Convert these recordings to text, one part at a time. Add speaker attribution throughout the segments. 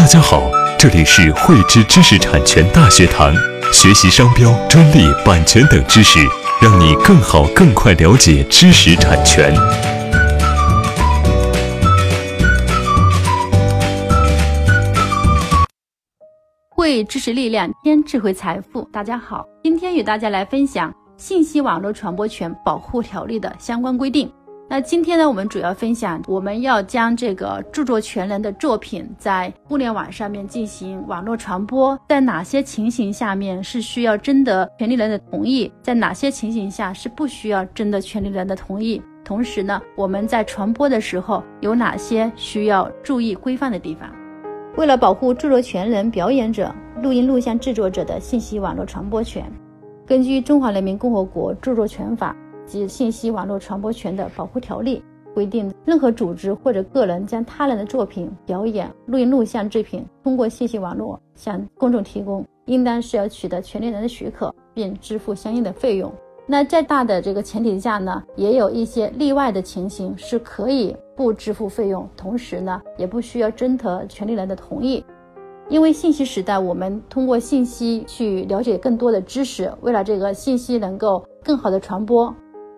Speaker 1: 大家好，这里是汇知知识产权大学堂，学习商标、专利、版权等知识，让你更好、更快了解知识产权。
Speaker 2: 汇知识力量，添智慧财富。大家好，今天与大家来分享《信息网络传播权保护条例》的相关规定。那今天呢，我们主要分享，我们要将这个著作权人的作品在互联网上面进行网络传播，在哪些情形下面是需要征得权利人的同意，在哪些情形下是不需要征得权利人的同意。同时呢，我们在传播的时候有哪些需要注意规范的地方？为了保护著作权人、表演者、录音录像制作者的信息网络传播权，根据《中华人民共和国著作权法》。及信息网络传播权的保护条例规定，任何组织或者个人将他人的作品、表演、录音录像制品通过信息网络向公众提供，应当是要取得权利人的许可，并支付相应的费用。那在大的这个前提下呢，也有一些例外的情形是可以不支付费用，同时呢，也不需要征得权利人的同意。因为信息时代，我们通过信息去了解更多的知识，为了这个信息能够更好的传播。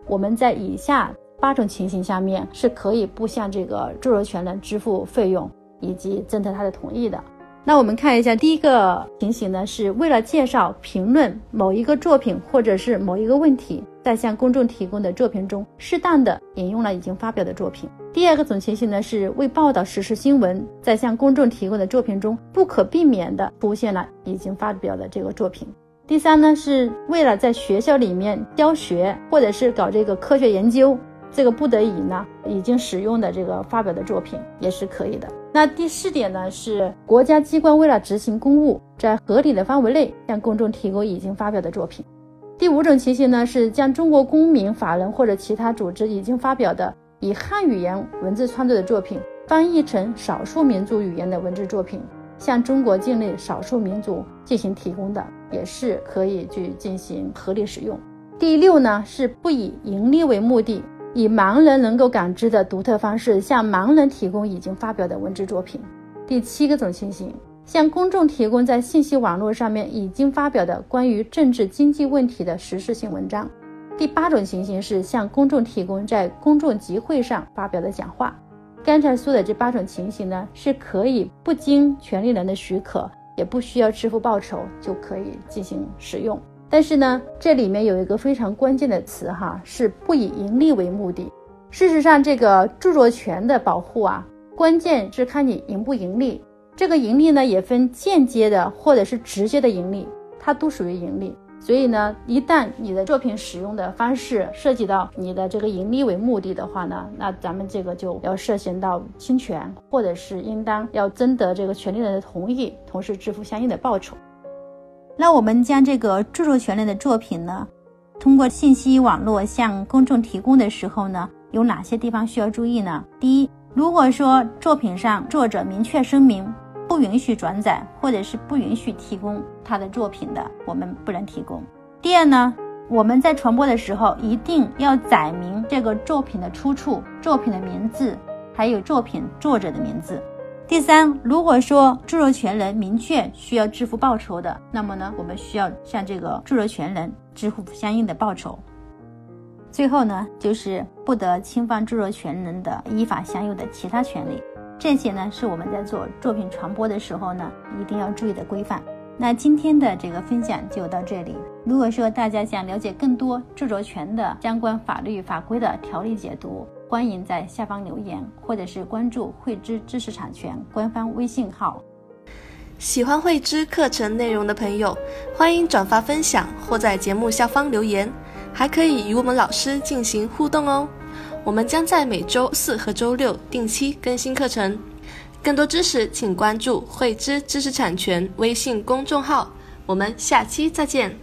Speaker 2: 我们在以下八种情形下面是可以不向这个著作权人支付费用以及征得他的同意的。那我们看一下第一个情形呢，是为了介绍、评论某一个作品或者是某一个问题，在向公众提供的作品中适当的引用了已经发表的作品。第二个种情形呢，是为报道实时新闻，在向公众提供的作品中不可避免的出现了已经发表的这个作品。第三呢，是为了在学校里面教学，或者是搞这个科学研究，这个不得已呢，已经使用的这个发表的作品也是可以的。那第四点呢，是国家机关为了执行公务，在合理的范围内向公众提供已经发表的作品。第五种情形呢，是将中国公民、法人或者其他组织已经发表的以汉语言文字创作的作品，翻译成少数民族语言的文字作品。向中国境内少数民族进行提供的，也是可以去进行合理使用。第六呢，是不以盈利为目的，以盲人能够感知的独特方式向盲人提供已经发表的文字作品。第七个种情形，向公众提供在信息网络上面已经发表的关于政治经济问题的实事性文章。第八种情形是向公众提供在公众集会上发表的讲话。刚才说的这八种情形呢，是可以不经权利人的许可，也不需要支付报酬就可以进行使用。但是呢，这里面有一个非常关键的词哈，是不以盈利为目的。事实上，这个著作权的保护啊，关键是看你盈不盈利。这个盈利呢，也分间接的或者是直接的盈利，它都属于盈利。所以呢，一旦你的作品使用的方式涉及到你的这个盈利为目的的话呢，那咱们这个就要涉嫌到侵权，或者是应当要征得这个权利人的同意，同时支付相应的报酬。那我们将这个著作权人的作品呢，通过信息网络向公众提供的时候呢，有哪些地方需要注意呢？第一，如果说作品上作者明确声明。不允许转载，或者是不允许提供他的作品的，我们不能提供。第二呢，我们在传播的时候一定要载明这个作品的出处、作品的名字，还有作品作者的名字。第三，如果说著作权人明确需要支付报酬的，那么呢，我们需要向这个著作权人支付相应的报酬。最后呢，就是不得侵犯著作权人的依法享有的其他权利。这些呢是我们在做作品传播的时候呢一定要注意的规范。那今天的这个分享就到这里。如果说大家想了解更多著作权的相关法律法规的条例解读，欢迎在下方留言，或者是关注汇知知识产权官方微信号。
Speaker 3: 喜欢汇知课程内容的朋友，欢迎转发分享或在节目下方留言，还可以与我们老师进行互动哦。我们将在每周四和周六定期更新课程，更多知识请关注“汇知知识产权”微信公众号。我们下期再见。